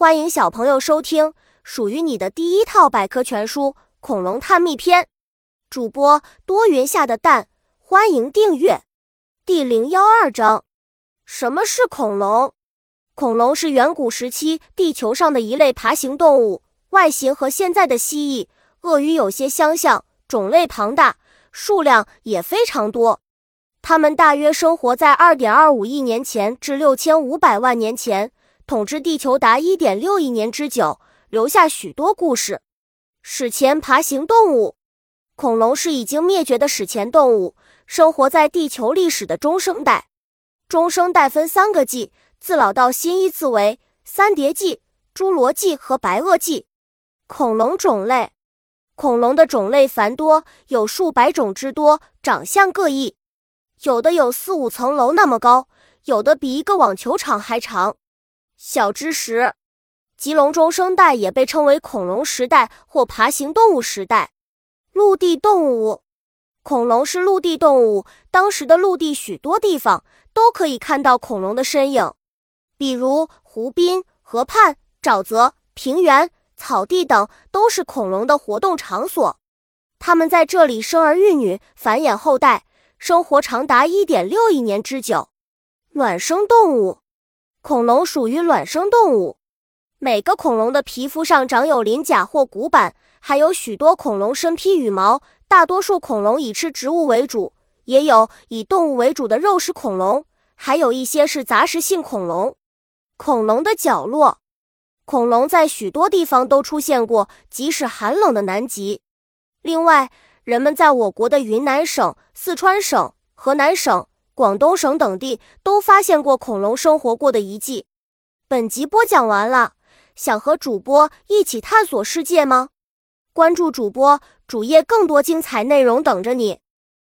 欢迎小朋友收听属于你的第一套百科全书《恐龙探秘篇》，主播多云下的蛋，欢迎订阅。第零幺二章：什么是恐龙？恐龙是远古时期地球上的一类爬行动物，外形和现在的蜥蜴、鳄鱼有些相像，种类庞大，数量也非常多。它们大约生活在二点二五亿年前至六千五百万年前。统治地球达一点六亿年之久，留下许多故事。史前爬行动物，恐龙是已经灭绝的史前动物，生活在地球历史的中生代。中生代分三个纪，自老到新依次为三叠纪、侏罗纪和白垩纪。恐龙种类，恐龙的种类繁多，有数百种之多，长相各异，有的有四五层楼那么高，有的比一个网球场还长。小知识：棘龙中生代也被称为恐龙时代或爬行动物时代。陆地动物，恐龙是陆地动物，当时的陆地许多地方都可以看到恐龙的身影，比如湖滨、河畔、沼泽、平原、草地等都是恐龙的活动场所。它们在这里生儿育女，繁衍后代，生活长达一点六亿年之久。卵生动物。恐龙属于卵生动物，每个恐龙的皮肤上长有鳞甲或骨板，还有许多恐龙身披羽毛。大多数恐龙以吃植物为主，也有以动物为主的肉食恐龙，还有一些是杂食性恐龙。恐龙的角落，恐龙在许多地方都出现过，即使寒冷的南极。另外，人们在我国的云南省、四川省、河南省。广东省等地都发现过恐龙生活过的遗迹。本集播讲完了，想和主播一起探索世界吗？关注主播主页，更多精彩内容等着你。